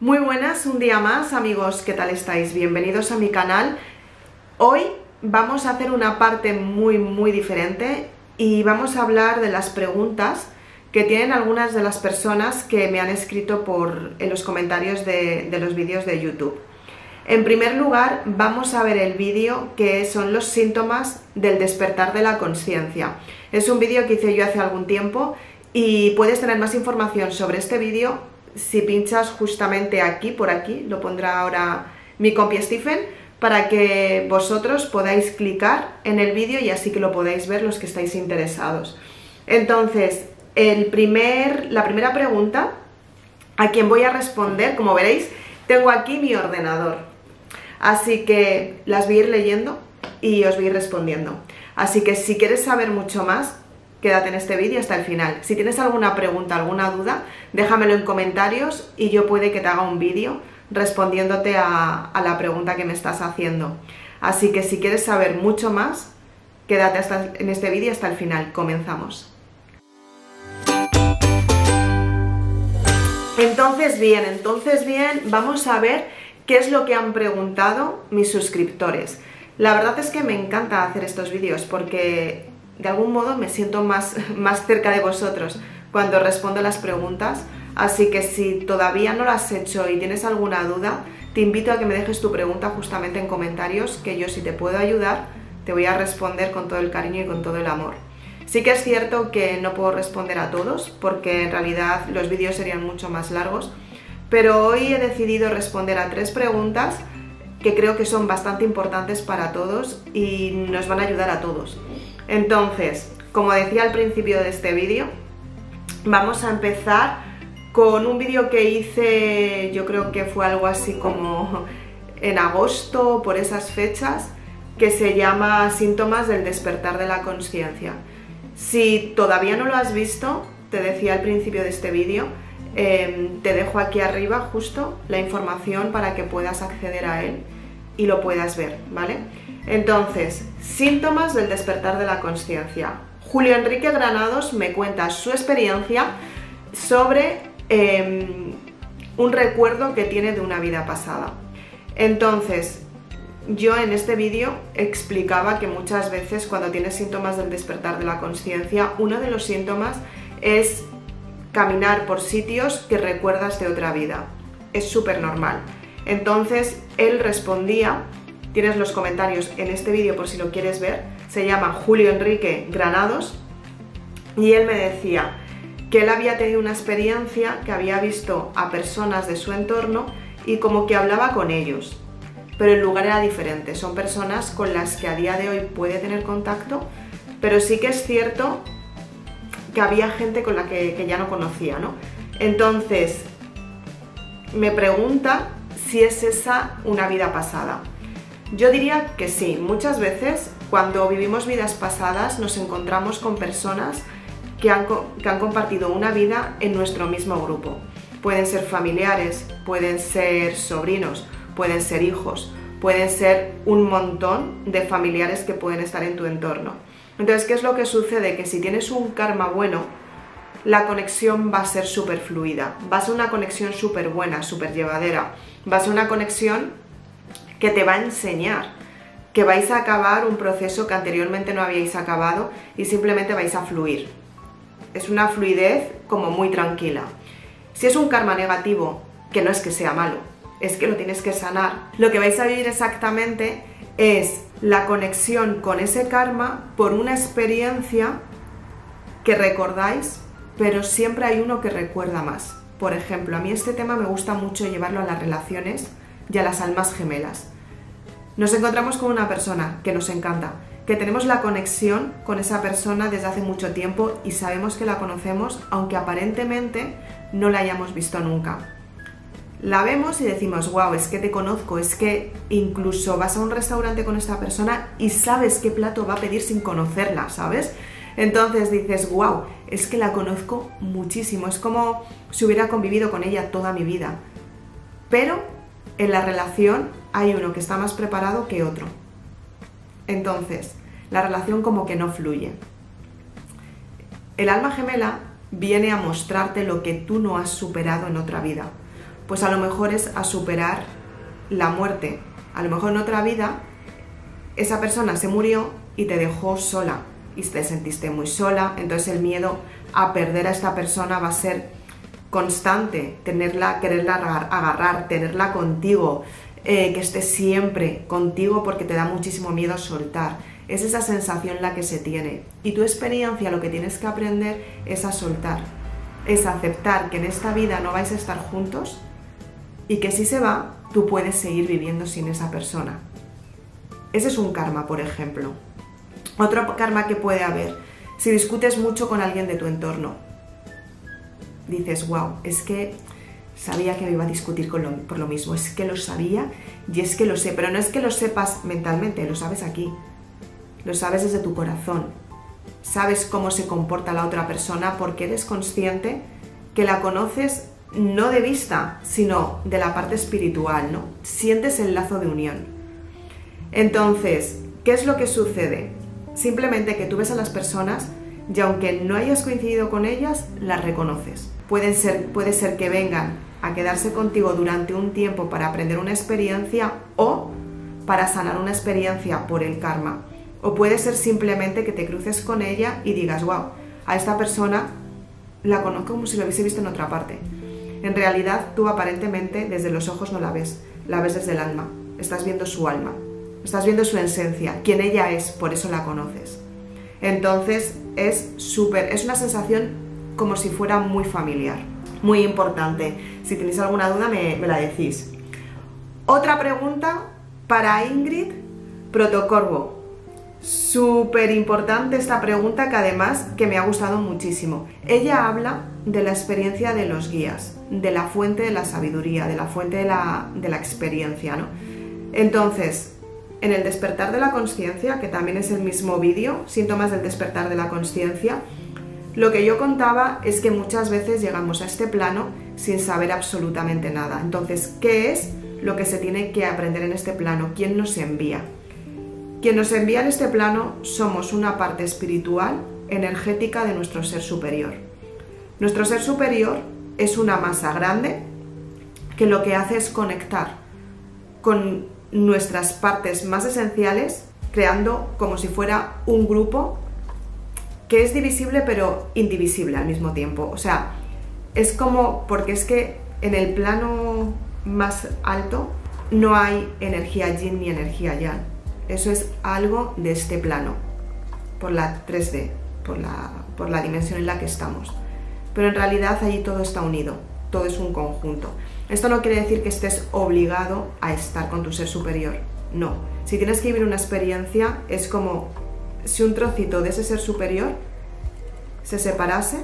Muy buenas, un día más amigos, ¿qué tal estáis? Bienvenidos a mi canal. Hoy vamos a hacer una parte muy muy diferente y vamos a hablar de las preguntas que tienen algunas de las personas que me han escrito por, en los comentarios de, de los vídeos de YouTube. En primer lugar, vamos a ver el vídeo que son los síntomas del despertar de la conciencia. Es un vídeo que hice yo hace algún tiempo y puedes tener más información sobre este vídeo si pinchas justamente aquí, por aquí, lo pondrá ahora mi compi Stephen, para que vosotros podáis clicar en el vídeo y así que lo podáis ver los que estáis interesados. Entonces, el primer, la primera pregunta a quien voy a responder, como veréis, tengo aquí mi ordenador. Así que las voy a ir leyendo y os voy a ir respondiendo. Así que si quieres saber mucho más, quédate en este vídeo hasta el final. Si tienes alguna pregunta, alguna duda, déjamelo en comentarios y yo puede que te haga un vídeo respondiéndote a, a, la pregunta que me estás haciendo. Así que si quieres saber mucho más, quédate hasta, en este vídeo hasta el final. Comenzamos. Entonces bien, entonces bien, vamos a ver qué es lo que han preguntado mis suscriptores. La verdad es que me encanta hacer estos vídeos porque de algún modo me siento más, más cerca de vosotros cuando respondo las preguntas, así que si todavía no lo has hecho y tienes alguna duda, te invito a que me dejes tu pregunta justamente en comentarios, que yo si te puedo ayudar, te voy a responder con todo el cariño y con todo el amor. Sí que es cierto que no puedo responder a todos, porque en realidad los vídeos serían mucho más largos, pero hoy he decidido responder a tres preguntas que creo que son bastante importantes para todos y nos van a ayudar a todos. Entonces, como decía al principio de este vídeo, vamos a empezar con un vídeo que hice, yo creo que fue algo así como en agosto, por esas fechas, que se llama Síntomas del despertar de la conciencia. Si todavía no lo has visto, te decía al principio de este vídeo, eh, te dejo aquí arriba justo la información para que puedas acceder a él y lo puedas ver, ¿vale? Entonces, síntomas del despertar de la conciencia. Julio Enrique Granados me cuenta su experiencia sobre eh, un recuerdo que tiene de una vida pasada. Entonces, yo en este vídeo explicaba que muchas veces cuando tienes síntomas del despertar de la conciencia, uno de los síntomas es caminar por sitios que recuerdas de otra vida. Es súper normal. Entonces él respondía Tienes los comentarios en este vídeo por si lo quieres ver. Se llama Julio Enrique Granados y él me decía que él había tenido una experiencia que había visto a personas de su entorno y como que hablaba con ellos, pero el lugar era diferente. Son personas con las que a día de hoy puede tener contacto, pero sí que es cierto que había gente con la que, que ya no conocía, ¿no? Entonces, me pregunta si es esa una vida pasada. Yo diría que sí, muchas veces cuando vivimos vidas pasadas nos encontramos con personas que han, compartido una vida en nuestro mismo grupo. Pueden ser familiares, pueden ser sobrinos, pueden ser hijos, pueden ser un montón de familiares que pueden estar en tu entorno. Entonces, ¿qué es lo que sucede? Que si tienes un karma bueno, la conexión va a ser súper fluida, va a ser una conexión súper buena, súper llevadera, va a ser una conexión que te va a enseñar que vais a acabar un proceso que anteriormente no habíais acabado y simplemente vais a fluir. Es una fluidez como muy tranquila. Si es un karma negativo, que no es que sea malo, es que lo tienes que sanar, lo que vais a vivir exactamente es la conexión con ese karma por una experiencia que recordáis, pero siempre hay uno que recuerda más. Por ejemplo, a mí este tema me gusta mucho llevarlo a las relaciones y a las almas gemelas. Nos encontramos con una persona que nos encanta, que tenemos la conexión con esa persona desde hace mucho tiempo y sabemos que la conocemos aunque aparentemente no la hayamos visto nunca. La vemos y decimos, wow, es que te conozco, es que incluso vas a un restaurante con esta persona y sabes qué plato va a pedir sin conocerla, ¿sabes? Entonces dices, wow, es que la conozco muchísimo, es como si hubiera convivido con ella toda mi vida. Pero en la relación hay uno que está más preparado que otro. Entonces, la relación como que no fluye. El alma gemela viene a mostrarte lo que tú no has superado en otra vida. pues a lo mejor es a superar la muerte. A lo mejor en otra vida esa persona se murió y te dejó sola y te sentiste muy sola, entonces el miedo a perder a esta persona va a ser constante, tenerla, quererla agarrar, tenerla contigo, eh, que esté siempre contigo porque te da muchísimo miedo soltar. Es esa sensación la que se tiene. Y tu experiencia lo que tienes que aprender es a soltar, es aceptar que en esta vida no vais a estar juntos y que si se va, tú puedes seguir viviendo sin esa persona. Ese es un karma, por ejemplo. Otro karma que puede haber, si discutes mucho con alguien de tu entorno, dices, wow, es que sabía que me iba a discutir por lo mismo, es que lo sabía y es que lo sé, pero no es que lo sepas mentalmente, lo sabes aquí, lo sabes desde tu corazón, sabes cómo se comporta la otra persona porque eres consciente que la conoces no de vista, sino de la parte espiritual, ¿no? Sientes el lazo de unión. Entonces, ¿qué es lo que sucede? Simplemente que tú ves a las personas y aunque no hayas coincidido con ellas, las reconoces. Ser, puede ser que vengan a quedarse contigo durante un tiempo para aprender una experiencia o para sanar una experiencia por el karma. O puede ser simplemente que te cruces con ella y digas, wow, a esta persona la conozco como si la hubiese visto en otra parte. En realidad tú aparentemente desde los ojos no la ves, la ves desde el alma, estás viendo su alma, estás viendo su esencia, quién ella es, por eso la conoces. Entonces es súper, es una sensación como si fuera muy familiar, muy importante. Si tenéis alguna duda me, la decís. Otra pregunta para Ingrid Protocorvo. Súper importante esta pregunta que además que me ha gustado muchísimo. Ella habla de la experiencia de los guías, de la fuente de la sabiduría, de la fuente de la, de la experiencia, ¿no? Entonces, en el despertar de la conciencia, que también es el mismo vídeo, síntomas del despertar de la conciencia, lo que yo contaba es que muchas veces llegamos a este plano sin saber absolutamente nada. Entonces, ¿qué es lo que se tiene que aprender en este plano? ¿Quién nos envía? Quien nos envía en este plano somos una parte espiritual, energética de nuestro ser superior. Nuestro ser superior es una masa grande que lo que hace es conectar con nuestras partes más esenciales, creando como si fuera un grupo que es divisible pero indivisible al mismo tiempo. O sea, es como, porque es que en el plano más alto no hay energía yin ni energía yang eso es algo de este plano, por la 3D, por la, por la dimensión en la que estamos. Pero en realidad allí todo está unido, todo es un conjunto. Esto no quiere decir que estés obligado a estar con tu ser superior, no. Si tienes que vivir una experiencia, es como si un trocito de ese ser superior se separase,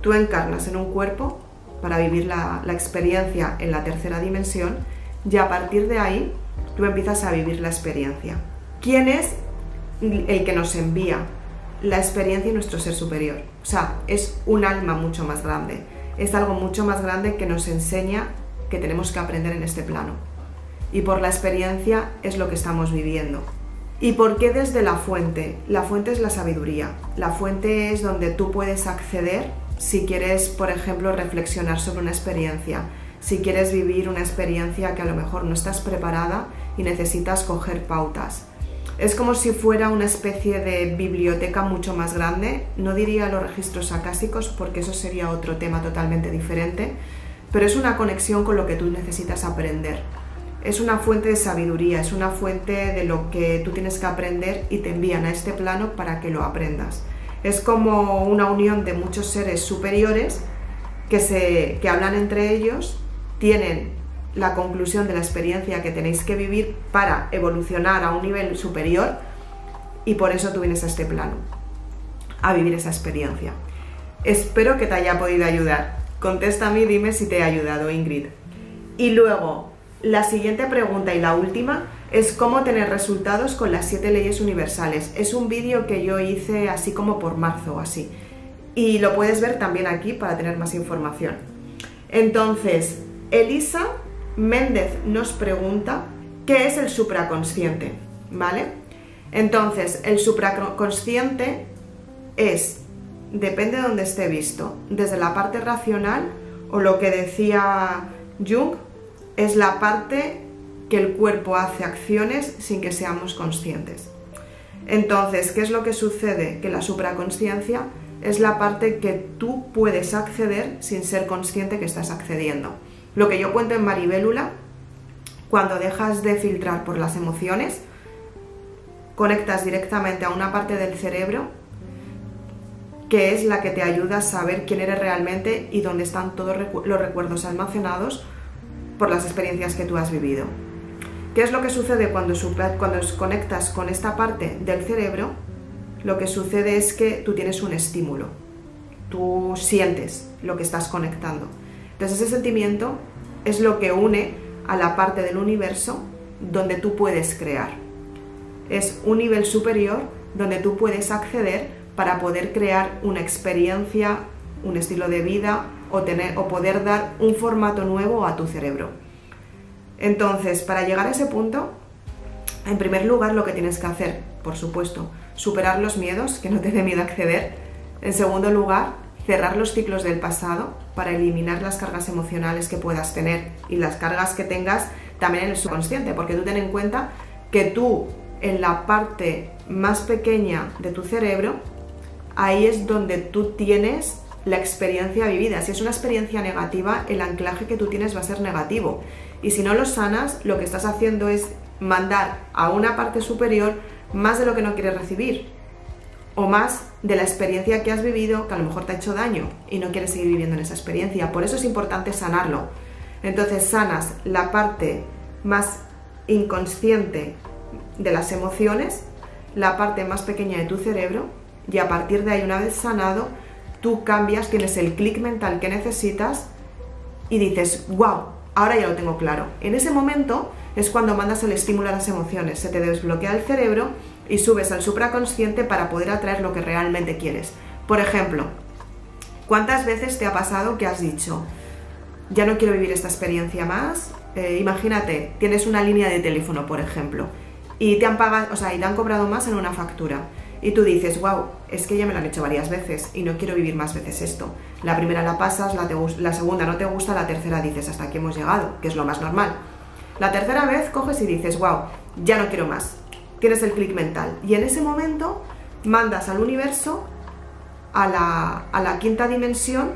tú encarnas en un cuerpo para vivir la, experiencia en la tercera dimensión y a partir de ahí tú empiezas a vivir la experiencia. ¿Quién es el que nos envía la experiencia y nuestro ser superior? O sea, es un alma mucho más grande, es algo mucho más grande que nos enseña que tenemos que aprender en este plano. Y por la experiencia es lo que estamos viviendo. ¿Y por qué desde la fuente? La fuente es la sabiduría. La fuente es donde tú puedes acceder si quieres, por ejemplo, reflexionar sobre una experiencia si quieres vivir una experiencia que a lo mejor no estás preparada y necesitas coger pautas. Es como si fuera una especie de biblioteca mucho más grande, no diría los registros acásicos porque eso sería otro tema totalmente diferente, pero es una conexión con lo que tú necesitas aprender. Es una fuente de sabiduría, es una fuente de lo que tú tienes que aprender y te envían a este plano para que lo aprendas. Es como una unión de muchos seres superiores que, se, que hablan entre ellos tienen la conclusión de la experiencia que tenéis que vivir para evolucionar a un nivel superior y por eso tú vienes a este plano, a vivir esa experiencia. Espero que te haya podido ayudar. Contéstame y dime si te he ayudado, Ingrid. Y luego, la siguiente pregunta y la última es cómo tener resultados con las siete leyes universales. Es un vídeo que yo hice así como por marzo, así. Y lo puedes ver también aquí para tener más información. Entonces, Elisa Méndez nos pregunta qué es el supraconsciente, ¿vale? Entonces, el supraconsciente es, depende de donde esté visto, desde la parte racional o lo que decía Jung es la parte que el cuerpo hace acciones sin que seamos conscientes. Entonces, ¿qué es lo que sucede? Que la supraconsciencia es la parte que tú puedes acceder sin ser consciente que estás accediendo. Lo que yo cuento en Maribélula, cuando dejas de filtrar por las emociones, conectas directamente a una parte del cerebro que es la que te ayuda a saber quién eres realmente y dónde están todos los recuerdos almacenados por las experiencias que tú has vivido. ¿Qué es lo que sucede cuando, cuando conectas con esta parte del cerebro? Lo que sucede es que tú tienes un estímulo, tú sientes lo que estás conectando. Entonces ese sentimiento es lo que une a la parte del universo donde tú puedes crear. Es un nivel superior donde tú puedes acceder para poder crear una experiencia, un estilo de vida o, tener, o poder dar un formato nuevo a tu cerebro. Entonces, para llegar a ese punto, en primer lugar lo que tienes que hacer, por supuesto, superar los miedos, que no te dé miedo acceder. En segundo lugar, cerrar los ciclos del pasado para eliminar las cargas emocionales que puedas tener y las cargas que tengas también en el subconsciente, porque tú ten en cuenta que tú en la parte más pequeña de tu cerebro, ahí es donde tú tienes la experiencia vivida. Si es una experiencia negativa, el anclaje que tú tienes va a ser negativo. Y si no lo sanas, lo que estás haciendo es mandar a una parte superior más de lo que no quieres recibir o más de la experiencia que has vivido que a lo mejor te ha hecho daño y no quieres seguir viviendo en esa experiencia. Por eso es importante sanarlo. Entonces sanas la parte más inconsciente de las emociones, la parte más pequeña de tu cerebro y a partir de ahí una vez sanado, tú cambias, tienes el clic mental que necesitas y dices, wow, ahora ya lo tengo claro. En ese momento es cuando mandas el estímulo a las emociones, se te desbloquea el cerebro y subes al supraconsciente para poder atraer lo que realmente quieres. Por ejemplo, ¿cuántas veces te ha pasado que has dicho, ya no quiero vivir esta experiencia más? Eh, imagínate, tienes una línea de teléfono, por ejemplo, y te han pagado, o sea, y te han cobrado más en una factura. Y tú dices, wow, es que ya me lo han hecho varias veces y no quiero vivir más veces esto. La primera la pasas, la, segunda no te gusta, la tercera dices, hasta aquí hemos llegado, que es lo más normal. La tercera vez coges y dices, wow, ya no quiero más. Tienes el clic mental. Y en ese momento mandas al universo, a la, a la quinta dimensión,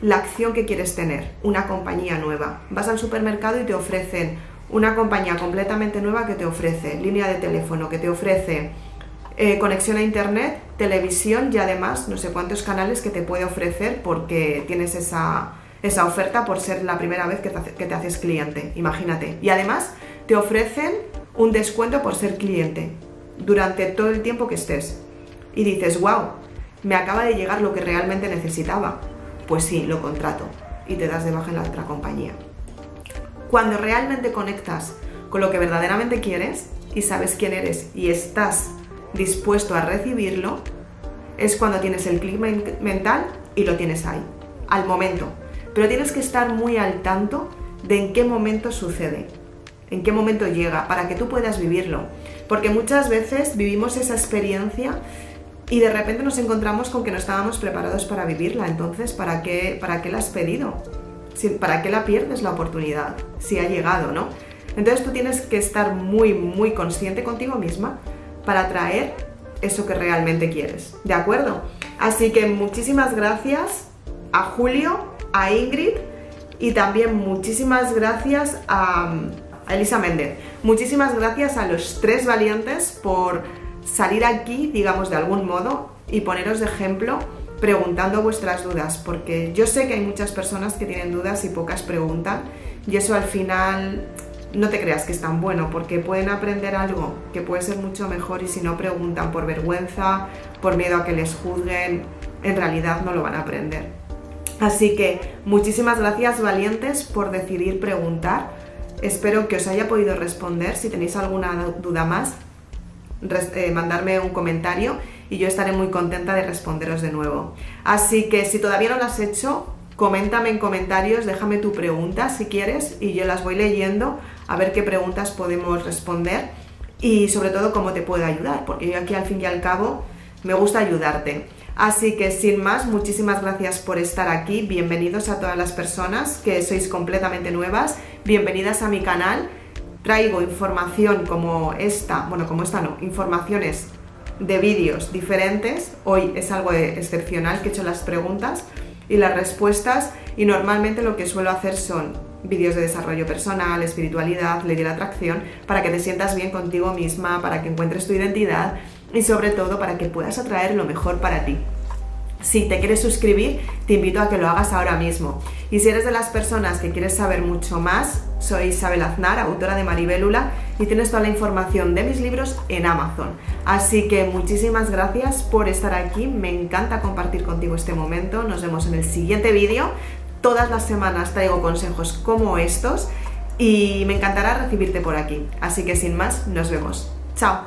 la acción que quieres tener, una compañía nueva. Vas al supermercado y te ofrecen una compañía completamente nueva que te ofrece línea de teléfono, que te ofrece eh, conexión a internet, televisión y además no sé cuántos canales que te puede ofrecer porque tienes esa, esa oferta por ser la primera vez que te, haces cliente, imagínate. Y además te ofrecen un descuento por ser cliente durante todo el tiempo que estés. Y dices, wow, me acaba de llegar lo que realmente necesitaba. Pues sí, lo contrato y te das de baja en la otra compañía. Cuando realmente conectas con lo que verdaderamente quieres y sabes quién eres y estás dispuesto a recibirlo, es cuando tienes el clic mental y lo tienes ahí, al momento pero tienes que estar muy al tanto de en qué momento sucede, en qué momento llega, para que tú puedas vivirlo. Porque muchas veces vivimos esa experiencia y de repente nos encontramos con que no estábamos preparados para vivirla. Entonces, ¿para qué, para qué la has pedido? ¿Para qué la pierdes la oportunidad? Si ha llegado, ¿no? Entonces tú tienes que estar muy, muy consciente contigo misma para traer eso que realmente quieres. ¿De acuerdo? Así que muchísimas gracias a Julio a Ingrid y también muchísimas gracias a, Elisa Méndez. Muchísimas gracias a los tres valientes por salir aquí, digamos, de algún modo y poneros de ejemplo preguntando vuestras dudas, porque yo sé que hay muchas personas que tienen dudas y pocas preguntan, y eso al final no te creas que es tan bueno, porque pueden aprender algo que puede ser mucho mejor y si no preguntan por vergüenza, por miedo a que les juzguen, en realidad no lo van a aprender. Así que muchísimas gracias valientes por decidir preguntar. Espero que os haya podido responder. Si tenéis alguna duda más, eh, mandarme un comentario y yo estaré muy contenta de responderos de nuevo. Así que si todavía no lo has hecho, coméntame en comentarios, déjame tu pregunta si quieres y yo las voy leyendo a ver qué preguntas podemos responder y sobre todo cómo te puedo ayudar, porque yo aquí al fin y al cabo me gusta ayudarte. Así que sin más, muchísimas gracias por estar aquí, bienvenidos a todas las personas que sois completamente nuevas, bienvenidas a mi canal. Traigo información como esta, bueno, como esta no, informaciones de vídeos diferentes. Hoy es algo excepcional que he hecho las preguntas y las respuestas y normalmente lo que suelo hacer son vídeos de desarrollo personal, espiritualidad, ley de la atracción, para que te sientas bien contigo misma, para que encuentres tu identidad y sobre todo para que puedas atraer lo mejor para ti. Si te quieres suscribir, te invito a que lo hagas ahora mismo. Y si eres de las personas que quieres saber mucho más, soy Isabel Aznar, autora de Maribélula, y tienes toda la información de mis libros en Amazon. Así que muchísimas gracias por estar aquí, me encanta compartir contigo este momento. Nos vemos en el siguiente vídeo. Todas las semanas traigo consejos como estos y me encantará recibirte por aquí. Así que sin más, nos vemos. Chao.